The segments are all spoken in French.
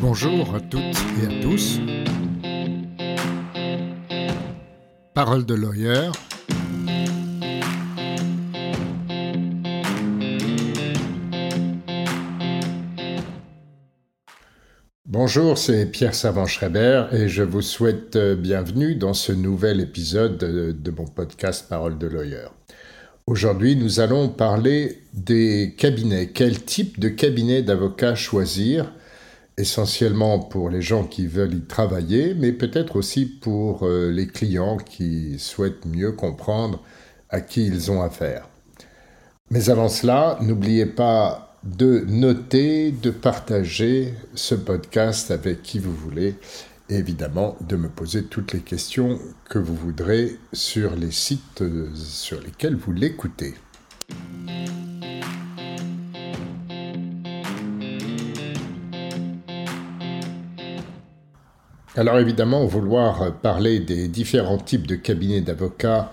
Bonjour à toutes et à tous. Parole de lawyer. Bonjour, c'est Pierre Savant-Schreiber et je vous souhaite euh, bienvenue dans ce nouvel épisode de, de mon podcast Parole de lawyer. Aujourd'hui, nous allons parler des cabinets. Quel type de cabinet d'avocat choisir essentiellement pour les gens qui veulent y travailler, mais peut-être aussi pour euh, les clients qui souhaitent mieux comprendre à qui ils ont affaire. Mais avant cela, n'oubliez pas de noter, de partager ce podcast avec qui vous voulez, et évidemment de me poser toutes les questions que vous voudrez sur les sites euh, sur lesquels vous l'écoutez. Alors évidemment, vouloir parler des différents types de cabinets d'avocats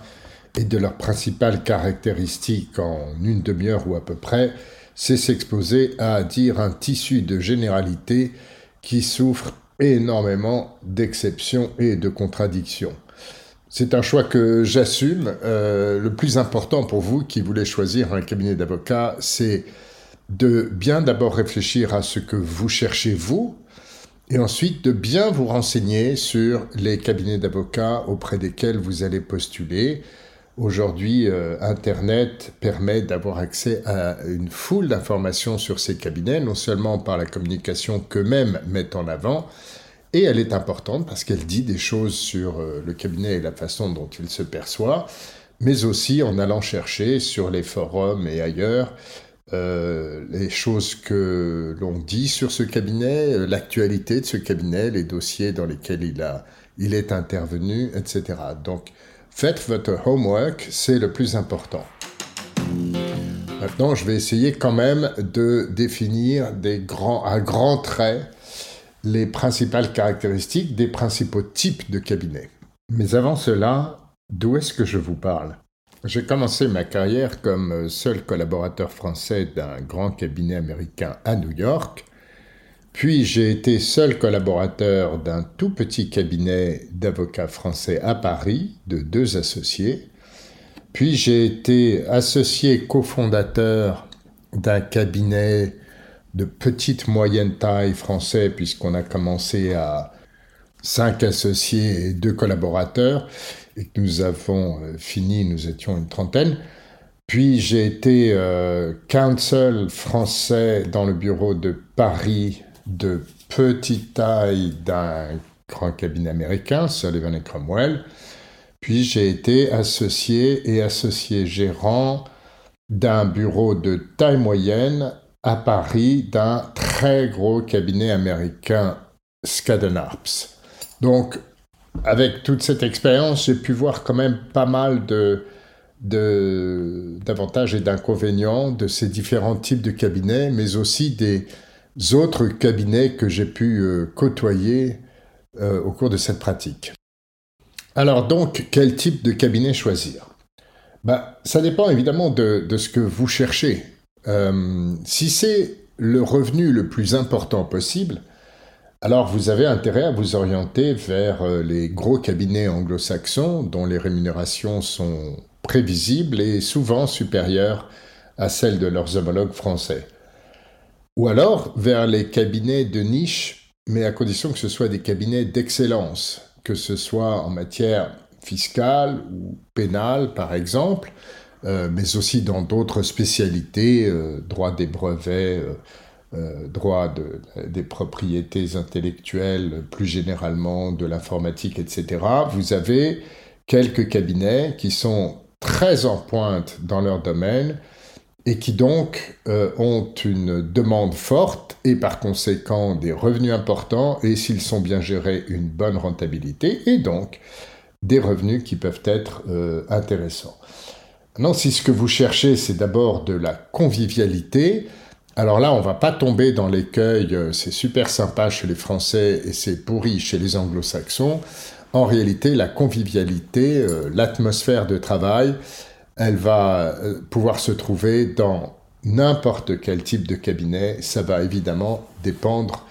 et de leurs principales caractéristiques en une demi-heure ou à peu près, c'est s'exposer à dire un tissu de généralité qui souffre énormément d'exceptions et de contradictions. C'est un choix que j'assume. Euh, le plus important pour vous qui voulez choisir un cabinet d'avocats, c'est de bien d'abord réfléchir à ce que vous cherchez vous, et ensuite de bien vous renseigner sur les cabinets d'avocats auprès desquels vous allez postuler. Aujourd'hui, euh, Internet permet d'avoir accès à une foule d'informations sur ces cabinets, non seulement par la communication qu'eux-mêmes mettent en avant, et elle est importante parce qu'elle dit des choses sur euh, le cabinet et la façon dont il se perçoit, mais aussi en allant chercher sur les forums et ailleurs euh, les choses que l'on dit sur ce cabinet, euh, l'actualité de ce cabinet, les dossiers dans lesquels il, a, il est intervenu, etc. Donc, faites votre homework, c'est le plus important. Maintenant, je vais essayer quand même de définir à grands traits les principales caractéristiques des principaux types de cabinets. Mais avant cela, d'où est-ce que je vous parle? J'ai commencé ma carrière comme seul collaborateur français d'un grand cabinet américain à New York, puis j'ai été seul collaborateur d'un tout petit cabinet d'avocats français à Paris, de deux associés, puis j'ai été associé cofondateur d'un cabinet de petite moyenne taille français, puisqu'on a commencé à cinq associés et deux collaborateurs, et que nous avons euh, fini, nous étions une trentaine. Puis j'ai été euh, counsel français dans le bureau de Paris de petite taille d'un grand cabinet américain, Sullivan et Cromwell. Puis j'ai été associé et associé gérant d'un bureau de taille moyenne à Paris d'un très gros cabinet américain, Skadden Arps. Donc avec toute cette expérience, j'ai pu voir quand même pas mal d'avantages et d'inconvénients de ces différents types de cabinets, mais aussi des autres cabinets que j'ai pu euh, côtoyer euh, au cours de cette pratique. Alors donc, quel type de cabinet choisir? Bah, Ça dépend évidemment de, ce que vous cherchez. Euh, si c'est le revenu le plus important possible, alors vous avez intérêt à vous orienter vers euh, les gros cabinets anglo-saxons dont les rémunérations sont prévisibles et souvent supérieures à celles de leurs homologues français. Ou alors vers les cabinets de niche, mais à condition que ce soit des cabinets d'excellence, que ce soit en matière fiscale ou pénale par exemple, euh, mais aussi dans d'autres spécialités, euh, droit des brevets, droit de, des propriétés intellectuelles, plus généralement de l'informatique, etc., vous avez quelques cabinets qui sont très en pointe dans leur domaine et qui donc euh, ont une demande forte et par conséquent des revenus importants et s'ils sont bien gérés une bonne rentabilité et donc des revenus qui peuvent être euh, intéressants. Maintenant, si ce que vous cherchez c'est d'abord de la convivialité, alors là, on va pas tomber dans l'écueil, euh, c'est super sympa chez les Français et c'est pourri chez les Anglo-Saxons. En réalité, la convivialité, euh, l'atmosphère de travail, elle va euh, pouvoir se trouver dans n'importe quel type de cabinet. Ça va évidemment dépendre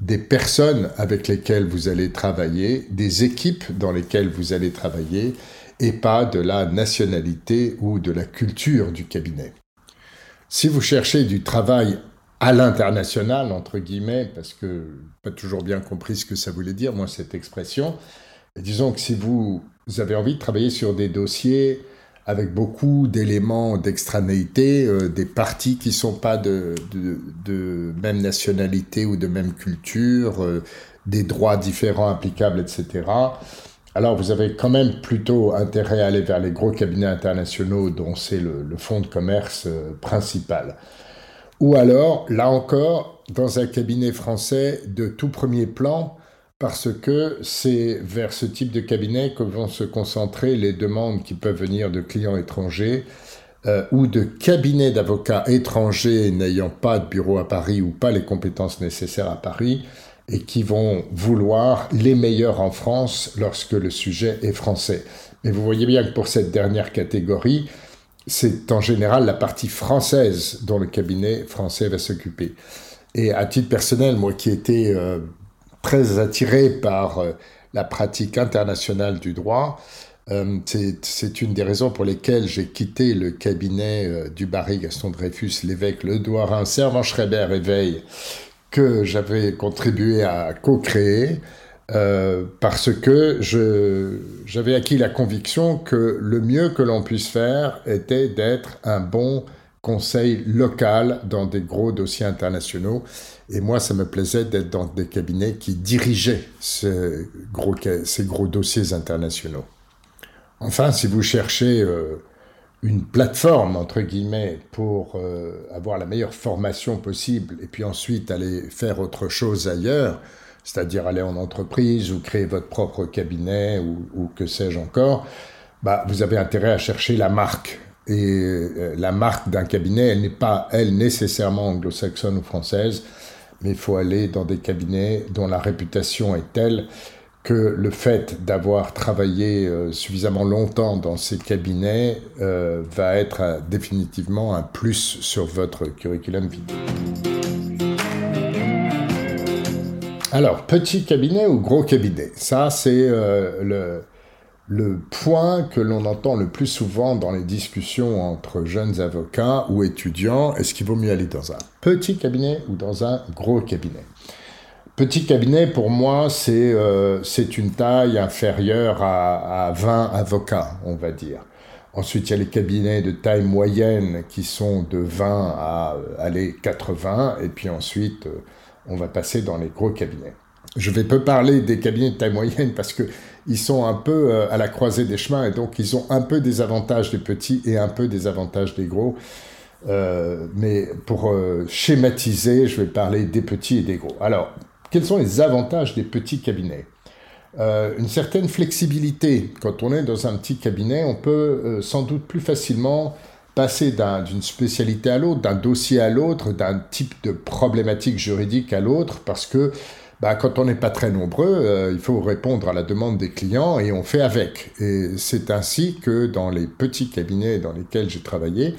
des personnes avec lesquelles vous allez travailler, des équipes dans lesquelles vous allez travailler, et pas de la nationalité ou de la culture du cabinet. Si vous cherchez du travail à l'international, entre guillemets, parce que pas toujours bien compris ce que ça voulait dire, moi, cette expression, disons que si vous avez envie de travailler sur des dossiers avec beaucoup d'éléments d'extranéité, euh, des parties qui ne sont pas de, même nationalité ou de même culture, euh, des droits différents applicables, etc. Alors vous avez quand même plutôt intérêt à aller vers les gros cabinets internationaux dont c'est le, fonds de commerce euh, principal. Ou alors, là encore, dans un cabinet français de tout premier plan, parce que c'est vers ce type de cabinet que vont se concentrer les demandes qui peuvent venir de clients étrangers euh, ou de cabinets d'avocats étrangers n'ayant pas de bureau à Paris ou pas les compétences nécessaires à Paris et qui vont vouloir les meilleurs en France lorsque le sujet est français. Mais vous voyez bien que pour cette dernière catégorie, c'est en général la partie française dont le cabinet français va s'occuper. Et à titre personnel, moi qui étais euh, très attiré par euh, la pratique internationale du droit. Euh, c'est une des raisons pour lesquelles j'ai quitté le cabinet euh, du Barry Gaston Dreyfus, l'évêque Le Douarin, Servan Schreiber et que j'avais contribué à co-créer, parce que j'avais acquis la conviction que le mieux que l'on puisse faire était d'être un bon conseil local dans des gros dossiers internationaux et moi, ça me plaisait d'être dans des cabinets qui dirigeaient ces gros, ces gros dossiers internationaux. Enfin, si vous cherchez euh, une plateforme, entre guillemets, pour euh, avoir la meilleure formation possible et puis ensuite aller faire autre chose ailleurs, c'est-à-dire aller en entreprise ou créer votre propre cabinet ou, que sais-je encore, bah, vous avez intérêt à chercher la marque. Et euh, la marque d'un cabinet, elle n'est pas, elle, nécessairement anglo-saxonne ou française mais il faut aller dans des cabinets dont la réputation est telle que le fait d'avoir travaillé euh, suffisamment longtemps dans ces cabinets euh, va être euh, définitivement un plus sur votre curriculum vitae. Alors, petit cabinet ou gros cabinet? Ça, c'est le, le point que l'on entend le plus souvent dans les discussions entre jeunes avocats ou étudiants, est-ce qu'il vaut mieux aller dans un petit cabinet ou dans un gros cabinet? Petit cabinet, pour moi, c'est euh, une taille inférieure à, à, 20 avocats, on va dire. Ensuite, il y a les cabinets de taille moyenne qui sont de 20 à aller 80, et puis ensuite, euh, on va passer dans les gros cabinets. Je vais peu parler des cabinets de taille moyenne parce que ils sont un peu euh, à la croisée des chemins et donc ils ont un peu des avantages des petits et un peu des avantages des gros. Mais pour schématiser, je vais parler des petits et des gros. Alors, quels sont les avantages des petits cabinets? Une certaine flexibilité. Quand on est dans un petit cabinet, on peut sans doute plus facilement passer d'une spécialité à l'autre, d'un dossier à l'autre, d'un type de problématique juridique à l'autre, parce que bah, quand on n'est pas très nombreux, euh, il faut répondre à la demande des clients et on fait avec. Et c'est ainsi que dans les petits cabinets dans lesquels j'ai travaillé,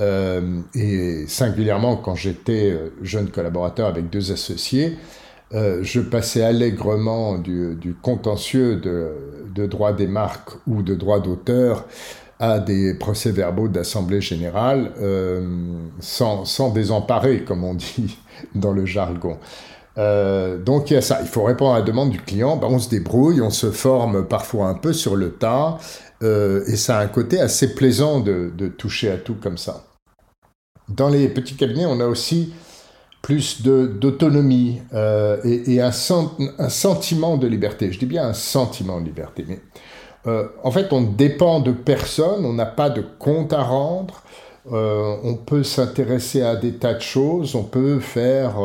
euh, et singulièrement quand j'étais euh, jeune collaborateur avec deux associés, je passais allègrement du, contentieux de, droit des marques ou de droit d'auteur à des procès-verbaux d'Assemblée générale sans, sans désemparer, comme on dit dans le jargon. Euh, donc il y a ça, il faut répondre à la demande du client, ben, on se débrouille, on se forme parfois un peu sur le tas, euh, et ça a un côté assez plaisant de, toucher à tout comme ça. Dans les petits cabinets, on a aussi plus d'autonomie euh, et, un, un, sentiment de liberté. Je dis bien un sentiment de liberté, mais en fait, on dépend de personne, on n'a pas de compte à rendre, on peut s'intéresser à des tas de choses, on peut faire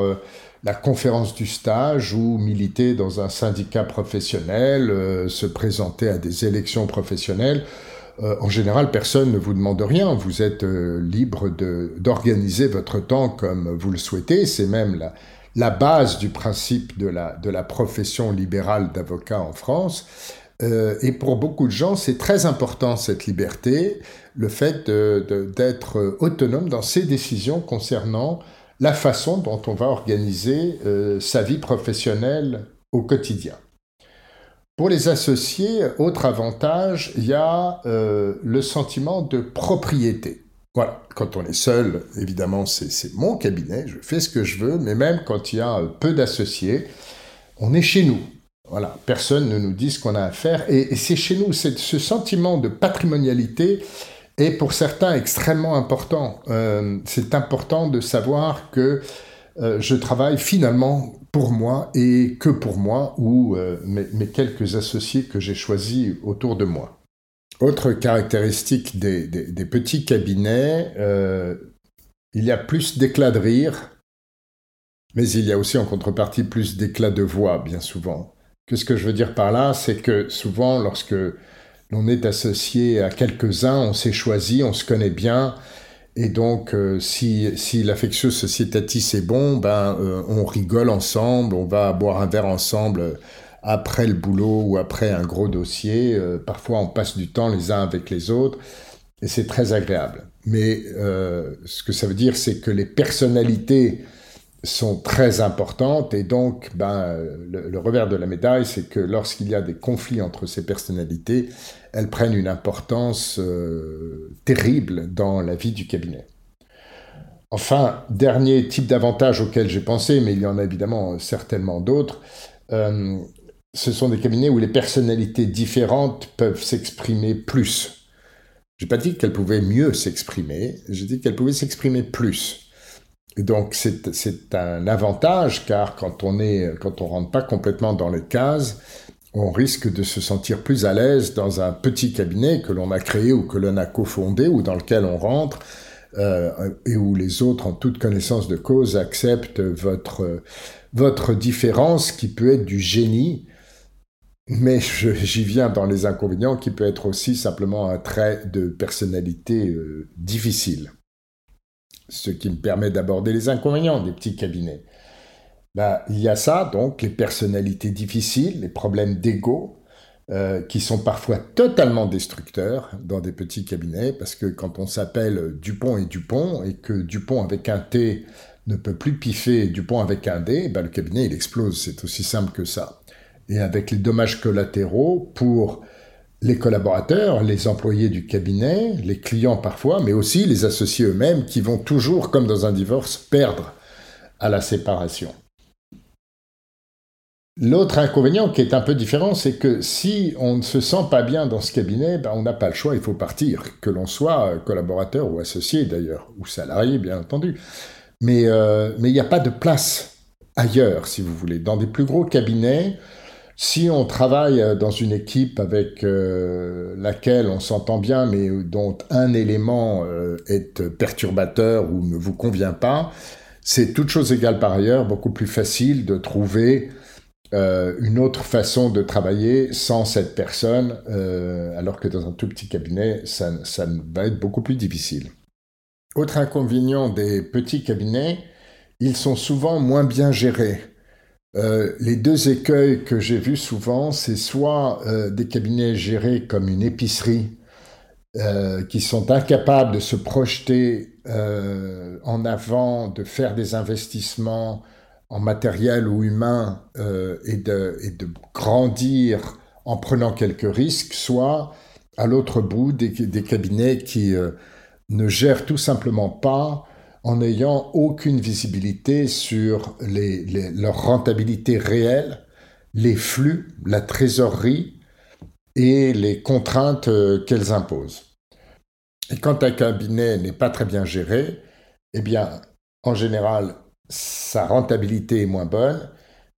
la conférence du stage ou militer dans un syndicat professionnel, euh, se présenter à des élections professionnelles. Euh, en général, personne ne vous demande rien. Vous êtes euh, libre d'organiser votre temps comme vous le souhaitez. C'est même la, base du principe de la, profession libérale d'avocat en France. et pour beaucoup de gens, c'est très important cette liberté, le fait d'être autonome dans ses décisions concernant la façon dont on va organiser euh, sa vie professionnelle au quotidien. Pour les associés, autre avantage, il y a euh, le sentiment de propriété. Voilà, quand on est seul, évidemment, c'est mon cabinet, je fais ce que je veux, mais même quand il y a peu d'associés, on est chez nous. Voilà, personne ne nous dit ce qu'on a à faire, et, c'est chez nous, ce sentiment de patrimonialité est pour certains extrêmement important. Euh, c'est important de savoir que euh, je travaille finalement pour moi et que pour moi ou euh, mes, quelques associés que j'ai choisis autour de moi. Autre caractéristique des, petits cabinets, il y a plus d'éclat de rire, mais il y a aussi en contrepartie plus d'éclat de voix, bien souvent. Que ce que je veux dire par là, c'est que souvent, lorsque on est associé à quelques-uns, on s'est choisi, on se connaît bien. Et donc, euh, si, si l'affectio societatis est bon, ben, euh, on rigole ensemble, on va boire un verre ensemble après le boulot ou après un gros dossier. Euh, parfois, on passe du temps les uns avec les autres et c'est très agréable. Mais ce que ça veut dire, c'est que les personnalités sont très importantes et donc ben, le, revers de la médaille, c'est que lorsqu'il y a des conflits entre ces personnalités, elles prennent une importance euh, terrible dans la vie du cabinet. Enfin, dernier type d'avantage auquel j'ai pensé, mais il y en a évidemment certainement d'autres, euh, ce sont des cabinets où les personnalités différentes peuvent s'exprimer plus. Je n'ai pas dit qu'elles pouvaient mieux s'exprimer, j'ai dit qu'elles pouvaient s'exprimer plus donc c'est un avantage car quand on est quand on rentre pas complètement dans les cases, on risque de se sentir plus à l'aise dans un petit cabinet que l'on a créé ou que l'on a cofondé ou dans lequel on rentre euh, et où les autres, en toute connaissance de cause, acceptent votre votre différence qui peut être du génie, mais j'y viens dans les inconvénients qui peut être aussi simplement un trait de personnalité euh, difficile ce qui me permet d'aborder les inconvénients des petits cabinets. Bah, il y a ça, donc, les personnalités difficiles, les problèmes d'ego, euh, qui sont parfois totalement destructeurs dans des petits cabinets, parce que quand on s'appelle Dupont et Dupont, et que Dupont avec un T ne peut plus piffer Dupont avec un D, bah, le cabinet il explose, c'est aussi simple que ça. Et avec les dommages collatéraux pour les collaborateurs, les employés du cabinet, les clients parfois, mais aussi les associés eux-mêmes qui vont toujours, comme dans un divorce, perdre à la séparation. L'autre inconvénient qui est un peu différent, c'est que si on ne se sent pas bien dans ce cabinet, ben on n'a pas le choix, il faut partir, que l'on soit collaborateur ou associé d'ailleurs, ou salarié bien entendu. Mais euh, il n'y a pas de place ailleurs, si vous voulez. Dans des plus gros cabinets, si on travaille euh, dans une équipe avec euh, laquelle on s'entend bien, mais dont un élément euh, est perturbateur ou ne vous convient pas, c'est toute chose égale par ailleurs beaucoup plus facile de trouver une autre façon de travailler sans cette personne, alors que dans un tout petit cabinet, ça, ça va être beaucoup plus difficile. Autre inconvénient des petits cabinets, ils sont souvent moins bien gérés. Euh, les deux écueils que j'ai vus souvent, c'est soit euh, des cabinets gérés comme une épicerie, euh, qui sont incapables de se projeter en avant, de faire des investissements en matériel ou humain et de, grandir en prenant quelques risques, soit à l'autre bout des, cabinets qui ne gèrent tout simplement pas en n'ayant aucune visibilité sur leur rentabilité réelle, les flux, la trésorerie et les contraintes euh, qu'elles imposent. Et quand un cabinet n'est pas très bien géré, eh bien, en général, sa rentabilité est moins bonne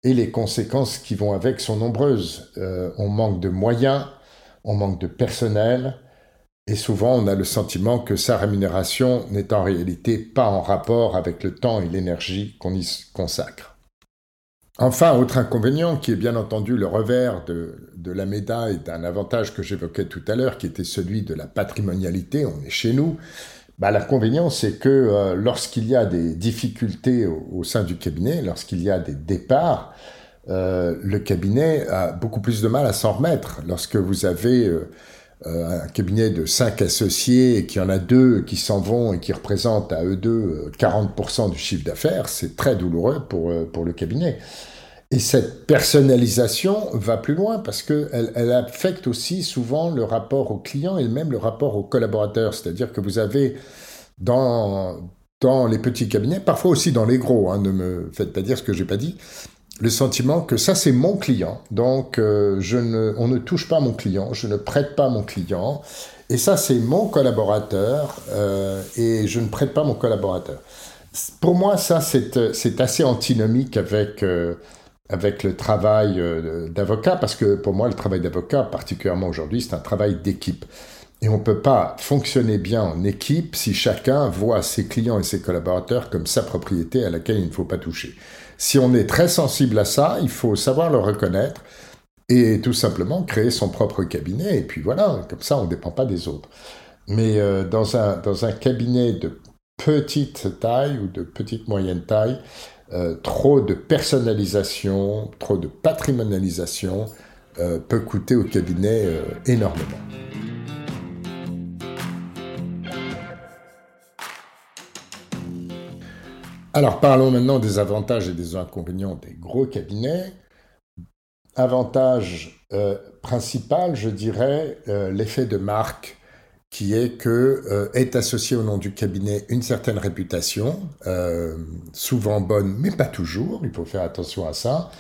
et les conséquences qui vont avec sont nombreuses. Euh, on manque de moyens, on manque de personnel, et souvent, on a le sentiment que sa rémunération n'est en réalité pas en rapport avec le temps et l'énergie qu'on y consacre. Enfin, autre inconvénient qui est bien entendu le revers de, la médaille d'un avantage que j'évoquais tout à l'heure, qui était celui de la patrimonialité, on est chez nous, bah, l'inconvénient c'est que euh, lorsqu'il y a des difficultés au, sein du cabinet, lorsqu'il y a des départs, euh, le cabinet a beaucoup plus de mal à s'en remettre. Lorsque vous avez... Euh, un cabinet de cinq associés et qu'il y en a deux qui s'en vont et qui représentent à eux deux 40% du chiffre d'affaires, c'est très douloureux pour, pour le cabinet. Et cette personnalisation va plus loin parce qu'elle elle affecte aussi souvent le rapport au client et même le rapport aux collaborateurs. C'est-à-dire que vous avez dans, dans les petits cabinets, parfois aussi dans les gros, hein, ne me faites pas dire ce que j'ai pas dit, le sentiment que ça c'est mon client, donc euh, je ne, on ne touche pas mon client, je ne prête pas mon client, et ça c'est mon collaborateur, euh, et je ne prête pas mon collaborateur. Pour moi, ça c'est assez antinomique avec euh, avec le travail euh, d'avocat, parce que pour moi, le travail d'avocat, particulièrement aujourd'hui, c'est un travail d'équipe. Et on ne peut pas fonctionner bien en équipe si chacun voit ses clients et ses collaborateurs comme sa propriété à laquelle il ne faut pas toucher. Si on est très sensible à ça, il faut savoir le reconnaître et tout simplement créer son propre cabinet. Et puis voilà, comme ça, on ne dépend pas des autres. Mais euh, dans, un, dans un cabinet de petite taille ou de petite moyenne taille, euh, trop de personnalisation, trop de patrimonialisation euh, peut coûter au cabinet énormément. Alors parlons maintenant des avantages et des inconvénients des gros cabinets. Avantage principal, je dirais, l'effet de marque qui est que euh, est associé au nom du cabinet une certaine réputation, euh, souvent bonne, mais pas toujours, il faut faire attention à ça,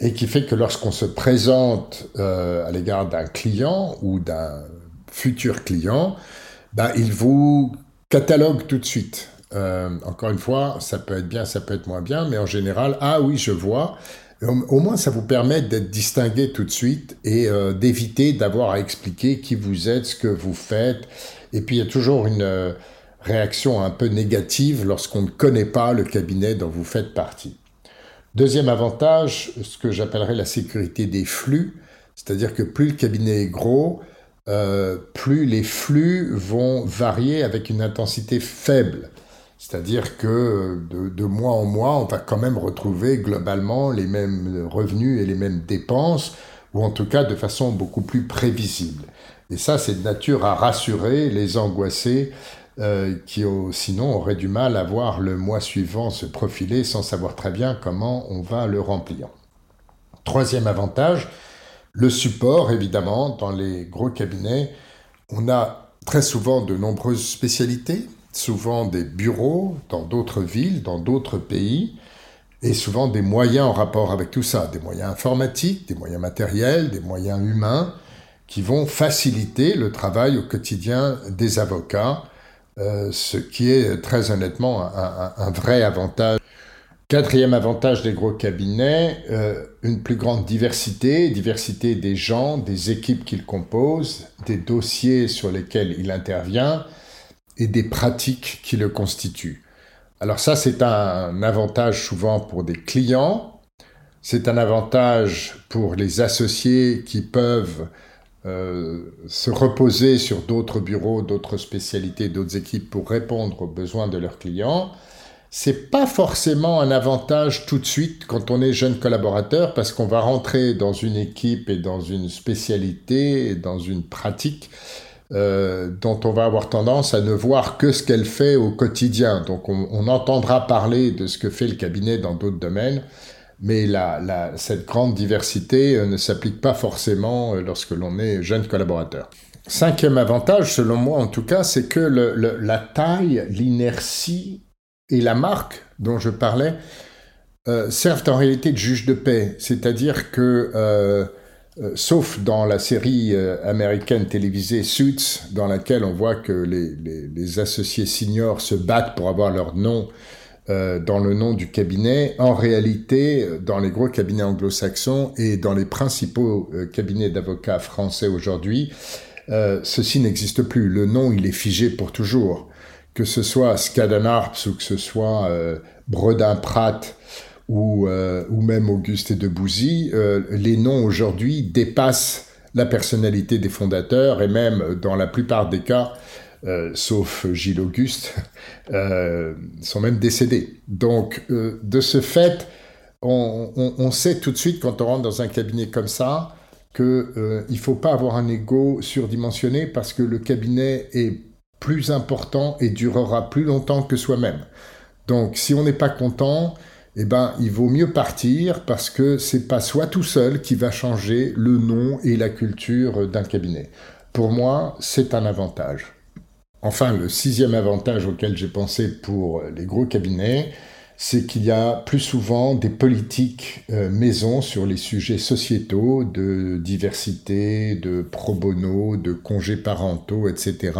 et qui fait que lorsqu'on se présente euh, à l'égard d'un client ou d'un futur client, bah, il vous catalogue tout de suite. Encore une fois, ça peut être bien, ça peut être moins bien, mais en général, ah oui, je vois, au moins, ça vous permet d'être distingué tout de suite et euh, d'éviter d'avoir à expliquer qui vous êtes, ce que vous faites. Et puis, il y a toujours une euh, réaction un peu négative lorsqu'on ne connaît pas le cabinet dont vous faites partie. Deuxième avantage, ce que j'appellerais la sécurité des flux, c'est-à-dire que plus le cabinet est gros, euh, plus les flux vont varier avec une intensité faible. C'est-à-dire que de, mois en mois, on va quand même retrouver globalement les mêmes revenus et les mêmes dépenses, ou en tout cas de façon beaucoup plus prévisible. Et ça, c'est de nature à rassurer les angoissés euh, qui sinon auraient du mal à voir le mois suivant se profiler sans savoir très bien comment on va le remplir. Troisième avantage, le support, évidemment, dans les gros cabinets, on a très souvent de nombreuses spécialités, souvent des bureaux dans d'autres villes, dans d'autres pays, et souvent des moyens en rapport avec tout ça, des moyens informatiques, des moyens matériels, des moyens humains, qui vont faciliter le travail au quotidien des avocats, euh, ce qui est très honnêtement un, vrai avantage. Quatrième avantage des gros cabinets, euh, une plus grande diversité, diversité des gens, des équipes qu'ils composent, des dossiers sur lesquels il intervient, et des pratiques qui le constituent. Alors ça, c'est un avantage souvent pour des clients, c'est un avantage pour les associés qui peuvent euh, se reposer sur d'autres bureaux, d'autres spécialités, d'autres équipes pour répondre aux besoins de leurs clients. C'est pas forcément un avantage tout de suite quand on est jeune collaborateur parce qu'on va rentrer dans une équipe et dans une spécialité et dans une pratique euh, dont on va avoir tendance à ne voir que ce qu'elle fait au quotidien. Donc on, entendra parler de ce que fait le cabinet dans d'autres domaines, mais cette grande diversité euh, ne s'applique pas forcément euh, lorsque l'on est jeune collaborateur. Cinquième avantage, selon moi en tout cas, c'est que la taille, l'inertie et la marque dont je parlais servent en réalité de juge de paix. C'est-à-dire que sauf dans la série euh, américaine télévisée Suits, dans laquelle on voit que les, associés seniors se battent pour avoir leur nom euh, dans le nom du cabinet. En réalité, dans les gros cabinets anglo-saxons et dans les principaux cabinets d'avocats français aujourd'hui, ceci n'existe plus. Le nom, il est figé pour toujours. Que ce soit Skadden Arps ou que ce soit Bredin Pratt ou, euh, ou même Auguste et Debouzy, euh, les noms aujourd'hui dépassent la personnalité des fondateurs et même dans la plupart des cas, euh, sauf Gilles Auguste, sont même décédés. Donc de ce fait, on, on, sait tout de suite quand on rentre dans un cabinet comme ça qu'il ne faut pas avoir un ego surdimensionné parce que le cabinet est plus important et durera plus longtemps que soi-même. Donc si on n'est pas content, eh ben, il vaut mieux partir parce que c'est pas soi tout seul qui va changer le nom et la culture d'un cabinet. Pour moi, c'est un avantage. Enfin, le sixième avantage auquel j'ai pensé pour les gros cabinets, c'est qu'il y a plus souvent des politiques euh, maison sur les sujets sociétaux de diversité, de pro bono, de congés parentaux, etc.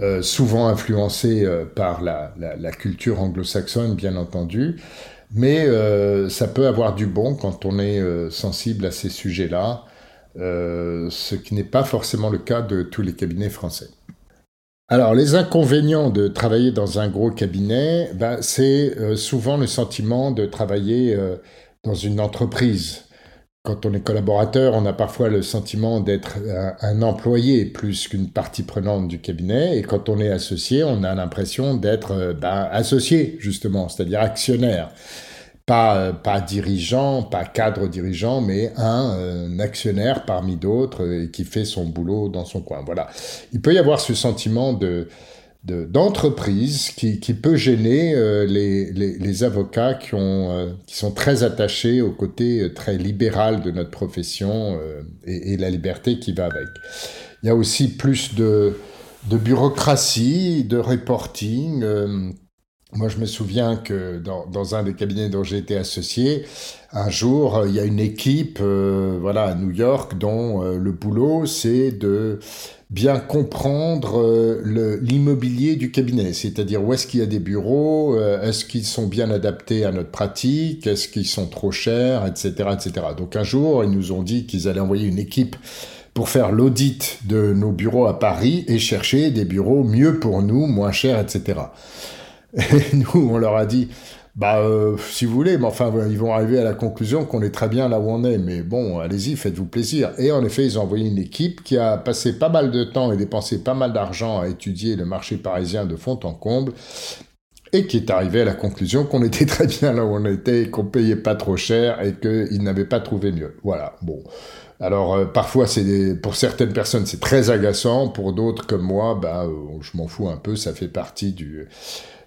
Euh, souvent influencés euh, par la, culture anglo-saxonne, bien entendu. Mais ça peut avoir du bon quand on est sensible à ces sujets-là, ce qui n'est pas forcément le cas de tous les cabinets français. Alors, les inconvénients de travailler dans un gros cabinet, ben, c'est euh, souvent le sentiment de travailler euh, dans une entreprise. Quand on est collaborateur, on a parfois le sentiment d'être un, employé plus qu'une partie prenante du cabinet. Et quand on est associé, on a l'impression d'être euh, ben, associé, justement, c'est-à-dire actionnaire. Euh, pas, dirigeant, pas cadre dirigeant, mais un, actionnaire parmi d'autres euh, qui fait son boulot dans son coin. Voilà. Il peut y avoir ce sentiment de d'entreprise qui, peut gêner euh, les, avocats qui, ont, qui sont très attachés au côté très libéral de notre profession et, la liberté qui va avec. Il y a aussi plus de, de bureaucratie, de reporting. Moi, je me souviens que dans, un des cabinets dont j'ai été associé, un jour, il y a une équipe euh, voilà, à New York dont euh, le boulot, c'est de bien comprendre euh, l'immobilier du cabinet, c'est-à-dire où est-ce qu'il y a des bureaux, est-ce qu'ils sont bien adaptés à notre pratique, est-ce qu'ils sont trop chers, etc., etc. Donc un jour, ils nous ont dit qu'ils allaient envoyer une équipe pour faire l'audit de nos bureaux à Paris et chercher des bureaux mieux pour nous, moins chers, etc. Et nous, on leur a dit, bah, euh, si vous voulez, mais enfin, ils vont arriver à la conclusion qu'on est très bien là où on est. Mais bon, allez-y, faites-vous plaisir. Et en effet, ils ont envoyé une équipe qui a passé pas mal de temps et dépensé pas mal d'argent à étudier le marché parisien de fond en comble. Et qui est arrivé à la conclusion qu'on était très bien là où on était, qu'on payait pas trop cher et qu'ils n'avaient pas trouvé mieux. Voilà, bon. Alors euh, parfois, c'est pour certaines personnes, c'est très agaçant. Pour d'autres comme moi, bah, euh, je m'en fous un peu. Ça fait partie du,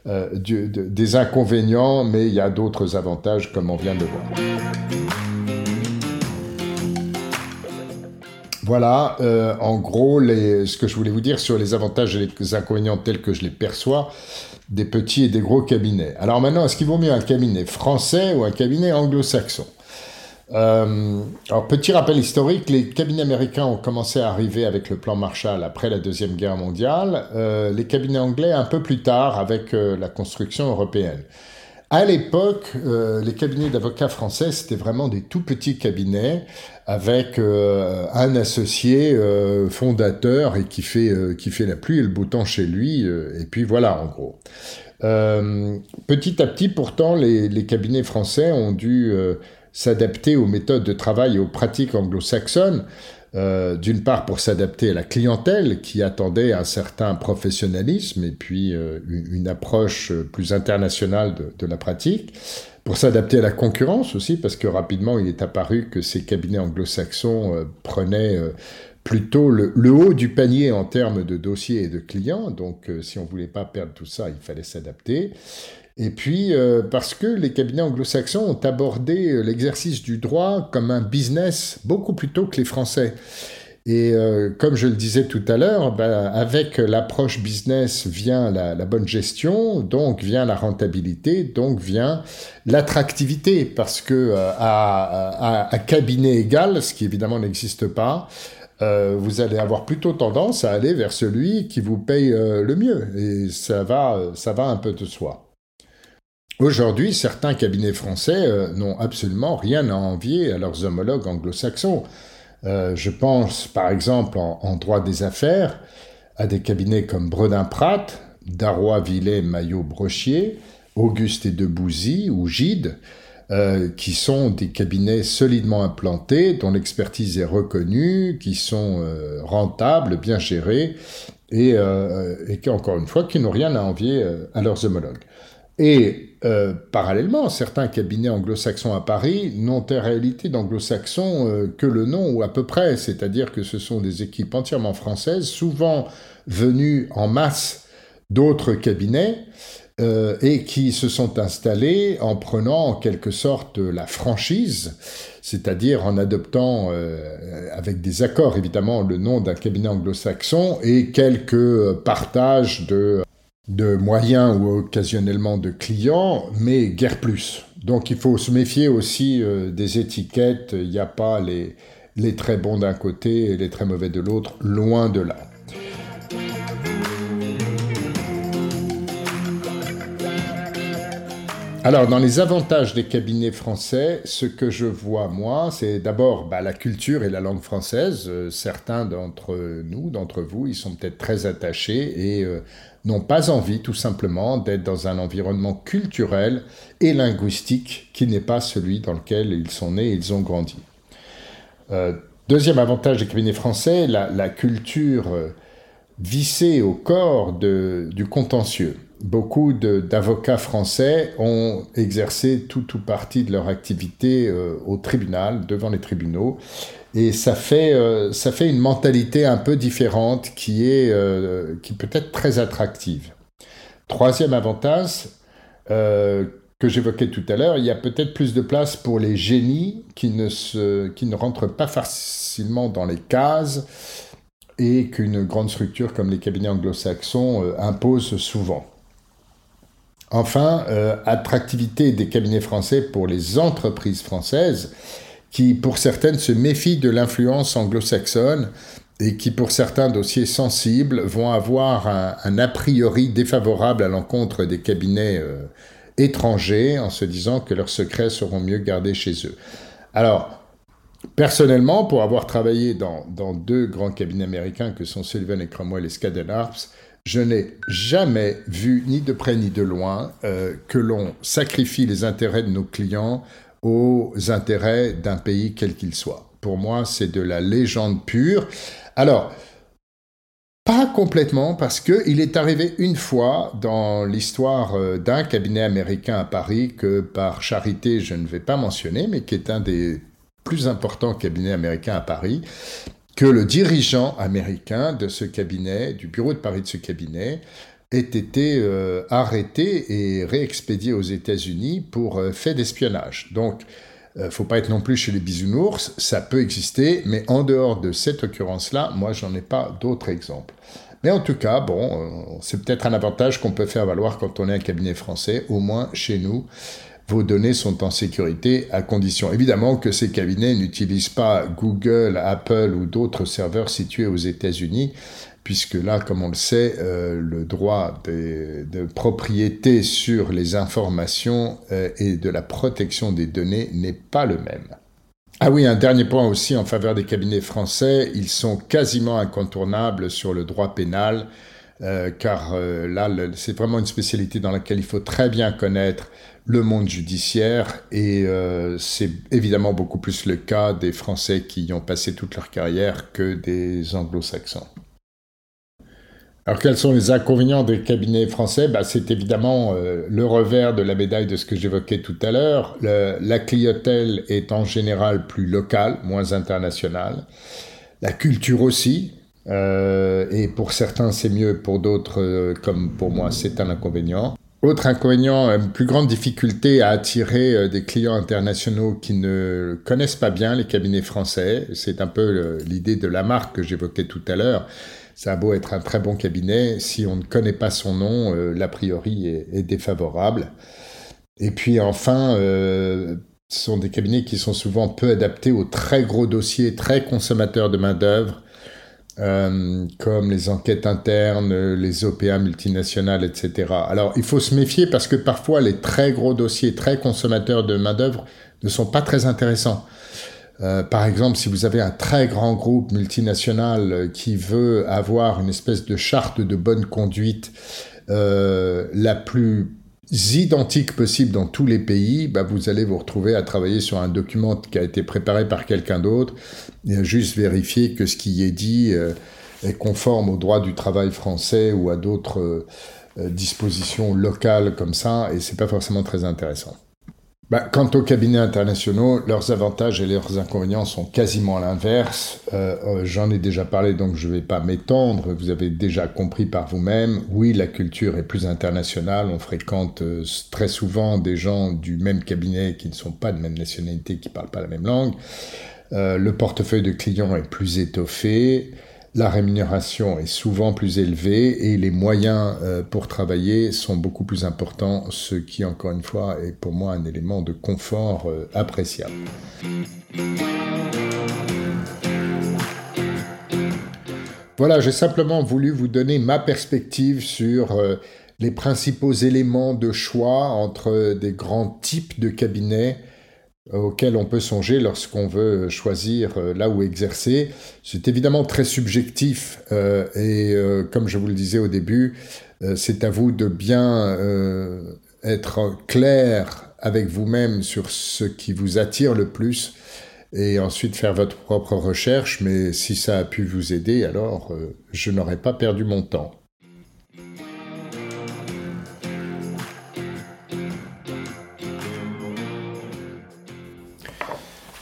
euh, des inconvénients, mais il y a d'autres avantages comme on vient de voir. Voilà, euh, en gros, ce que je voulais vous dire sur les avantages et les inconvénients tels que je les perçois des petits et des gros cabinets. Alors maintenant, est-ce qu'il vaut mieux un cabinet français ou un cabinet anglo-saxon? Euh, alors, petit rappel historique, les cabinets américains ont commencé à arriver avec le plan Marshall après la Deuxième Guerre mondiale, euh, les cabinets anglais un peu plus tard avec euh, la construction européenne. À l'époque, les cabinets d'avocats français, c'était vraiment des tout petits cabinets avec un associé fondateur et qui fait, qui fait la pluie et le beau temps chez lui, et puis voilà en gros. petit à petit, pourtant, les, les cabinets français ont dû s'adapter aux méthodes de travail et aux pratiques anglo-saxonnes, euh, d'une part pour s'adapter à la clientèle qui attendait un certain professionnalisme et puis euh, une approche plus internationale de, la pratique, pour s'adapter à la concurrence aussi, parce que rapidement il est apparu que ces cabinets anglo-saxons euh, prenaient plutôt le, haut du panier en termes de dossiers et de clients, donc si on voulait pas perdre tout ça, il fallait s'adapter. Et puis, euh, parce que les cabinets anglo-saxons ont abordé euh, l'exercice du droit comme un business beaucoup plus tôt que les Français. Et euh, comme je le disais tout à l'heure, ben, avec l'approche business vient la, bonne gestion, donc vient la rentabilité, donc vient l'attractivité, parce que à, à, cabinet égal, ce qui évidemment n'existe pas, vous allez avoir plutôt tendance à aller vers celui qui vous paye le mieux, et ça va, ça va un peu de soi. Aujourd'hui, certains cabinets français euh, n'ont absolument rien à envier à leurs homologues anglo-saxons. Euh, je pense par exemple en, droit des affaires à des cabinets comme Bredin Pratt, Darrois, Villet, Maillot, Brochier, Auguste et Debouzy ou Gide, euh, qui sont des cabinets solidement implantés, dont l'expertise est reconnue, qui sont rentables, bien gérés, et, encore une fois, qui n'ont rien à envier à leurs homologues. Et euh, parallèlement, certains cabinets anglo-saxons à Paris n'ont en réalité d'anglo-saxons euh, que le nom ou à peu près, c'est-à-dire que ce sont des équipes entièrement françaises, souvent venues en masse d'autres cabinets, euh, et qui se sont installés en prenant en quelque sorte la franchise, c'est-à-dire en adoptant, avec des accords évidemment, le nom d'un cabinet anglo-saxon et quelques partages de de moyens ou occasionnellement de clients, mais guère plus. Donc il faut se méfier aussi euh, des étiquettes, il n'y a pas les, les très bons d'un côté et les très mauvais de l'autre, loin de là. Alors, dans les avantages des cabinets français, ce que je vois, moi, c'est d'abord bah, la culture et la langue française. Euh, certains d'entre nous, d'entre vous, ils sont peut-être très attachés et euh, n'ont pas envie, tout simplement, d'être dans un environnement culturel et linguistique qui n'est pas celui dans lequel ils sont nés et ils ont grandi. Euh, deuxième avantage des cabinets français, la, culture vissée au corps du contentieux beaucoup d'avocats français ont exercé tout ou partie de leur activité euh, au tribunal, devant les tribunaux. Et ça fait, euh, ça fait une mentalité un peu différente qui est euh, qui peut être très attractive. Troisième avantage que j'évoquais tout à l'heure, il y a peut-être plus de place pour les génies qui ne, se, qui ne rentrent pas facilement dans les cases et qu'une grande structure comme les cabinets anglo-saxons impose souvent. Enfin, euh, attractivité des cabinets français pour les entreprises françaises, qui pour certaines se méfient de l'influence anglo-saxonne et qui pour certains dossiers sensibles vont avoir un, a priori défavorable à l'encontre des cabinets euh, étrangers en se disant que leurs secrets seront mieux gardés chez eux. Alors, Personnellement, pour avoir travaillé dans, deux grands cabinets américains que sont Sullivan et Cromwell et Skadden Arps, je n'ai jamais vu, ni de près ni de loin, euh, que l'on sacrifie les intérêts de nos clients aux intérêts d'un pays quel qu'il soit. Pour moi, c'est de la légende pure. Alors, pas complètement, parce qu'il est arrivé une fois dans l'histoire euh, d'un cabinet américain à Paris que par charité je ne vais pas mentionner, mais qui est un des plus importants cabinets américains à Paris, que le dirigeant américain de ce cabinet, du bureau de Paris de ce cabinet, ait été euh, arrêté et réexpédié aux États-Unis pour euh, fait d'espionnage. Donc, ne euh, faut pas être non plus chez les bisounours, ça peut exister, mais en dehors de cette occurrence-là, moi, j'en ai pas d'autres exemples. Mais en tout cas, bon, c'est peut-être un avantage qu'on peut faire valoir quand on est un cabinet français, au moins chez nous vos données sont en sécurité à condition évidemment que ces cabinets n'utilisent pas Google, Apple ou d'autres serveurs situés aux États-Unis, puisque là, comme on le sait, euh, le droit de, propriété sur les informations euh, et de la protection des données n'est pas le même. Ah oui, un dernier point aussi en faveur des cabinets français, ils sont quasiment incontournables sur le droit pénal. Euh, car là, c'est vraiment une spécialité dans laquelle il faut très bien connaître le monde judiciaire et euh, c'est évidemment beaucoup plus le cas des Français qui y ont passé toute leur carrière que des anglo-saxons. Alors quels sont les inconvénients des cabinets français? Bah, C'est évidemment euh, le revers de la médaille de ce que j'évoquais tout à l'heure. La clientèle est en général plus locale, moins internationale. La culture aussi. Euh, et pour certains c'est mieux, pour d'autres comme pour moi c'est un inconvénient. Autre inconvénient, une plus grande difficulté à attirer euh, des clients internationaux qui ne connaissent pas bien les cabinets français. C'est un peu l'idée de la marque que j'évoquais tout à l'heure. Ça a beau être un très bon cabinet, si on ne connaît pas son nom, euh, l'a priori est, défavorable. Et puis enfin, euh, ce sont des cabinets qui sont souvent peu adaptés aux très gros dossiers, très consommateurs de main-d'œuvre, euh, comme les enquêtes internes, les OPA multinationales, etc. Alors, il faut se méfier parce que parfois les très gros dossiers, très consommateurs de main-d'œuvre ne sont pas très intéressants. Euh, par exemple, si vous avez un très grand groupe multinational qui veut avoir une espèce de charte de bonne conduite euh, la plus identiques possibles dans tous les pays, bah, vous allez vous retrouver à travailler sur un document qui a été préparé par quelqu'un d'autre et à juste vérifier que ce qui est dit euh, est conforme au droit du travail français ou à d'autres dispositions locales comme ça, et c'est pas forcément très intéressant. Bah, quant aux cabinets internationaux, leurs avantages et leurs inconvénients sont quasiment l'inverse. Euh, euh, j'en ai déjà parlé, donc je ne vais pas m'étendre. Vous avez déjà compris par vous-même. Oui, la culture est plus internationale. On fréquente euh, très souvent des gens du même cabinet qui ne sont pas de même nationalité, qui ne parlent pas la même langue. le portefeuille de clients est plus étoffé la rémunération est souvent plus élevée et les moyens euh, pour travailler sont beaucoup plus importants, ce qui, encore une fois, est pour moi un élément de confort euh, appréciable. Voilà, j'ai simplement voulu vous donner ma perspective sur euh, les principaux éléments de choix entre des grands types de cabinets auquel on peut songer lorsqu'on veut choisir euh, là où exercer. C'est évidemment très subjectif euh, et euh, comme je vous le disais au début, c'est à vous de bien être clair avec vous-même sur ce qui vous attire le plus et ensuite faire votre propre recherche. Mais si ça a pu vous aider, alors je n'aurais pas perdu mon temps.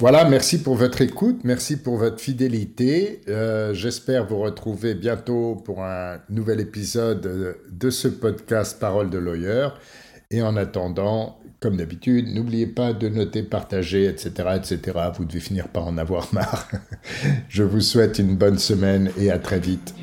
Voilà, merci pour votre écoute, merci pour votre fidélité. Euh, j'espère vous retrouver bientôt pour un nouvel épisode de ce podcast Parole de Lawyer. Et en attendant, comme d'habitude, n'oubliez pas de noter, partager, etc., etc. Vous devez finir par en avoir marre. Je vous souhaite une bonne semaine et à très vite.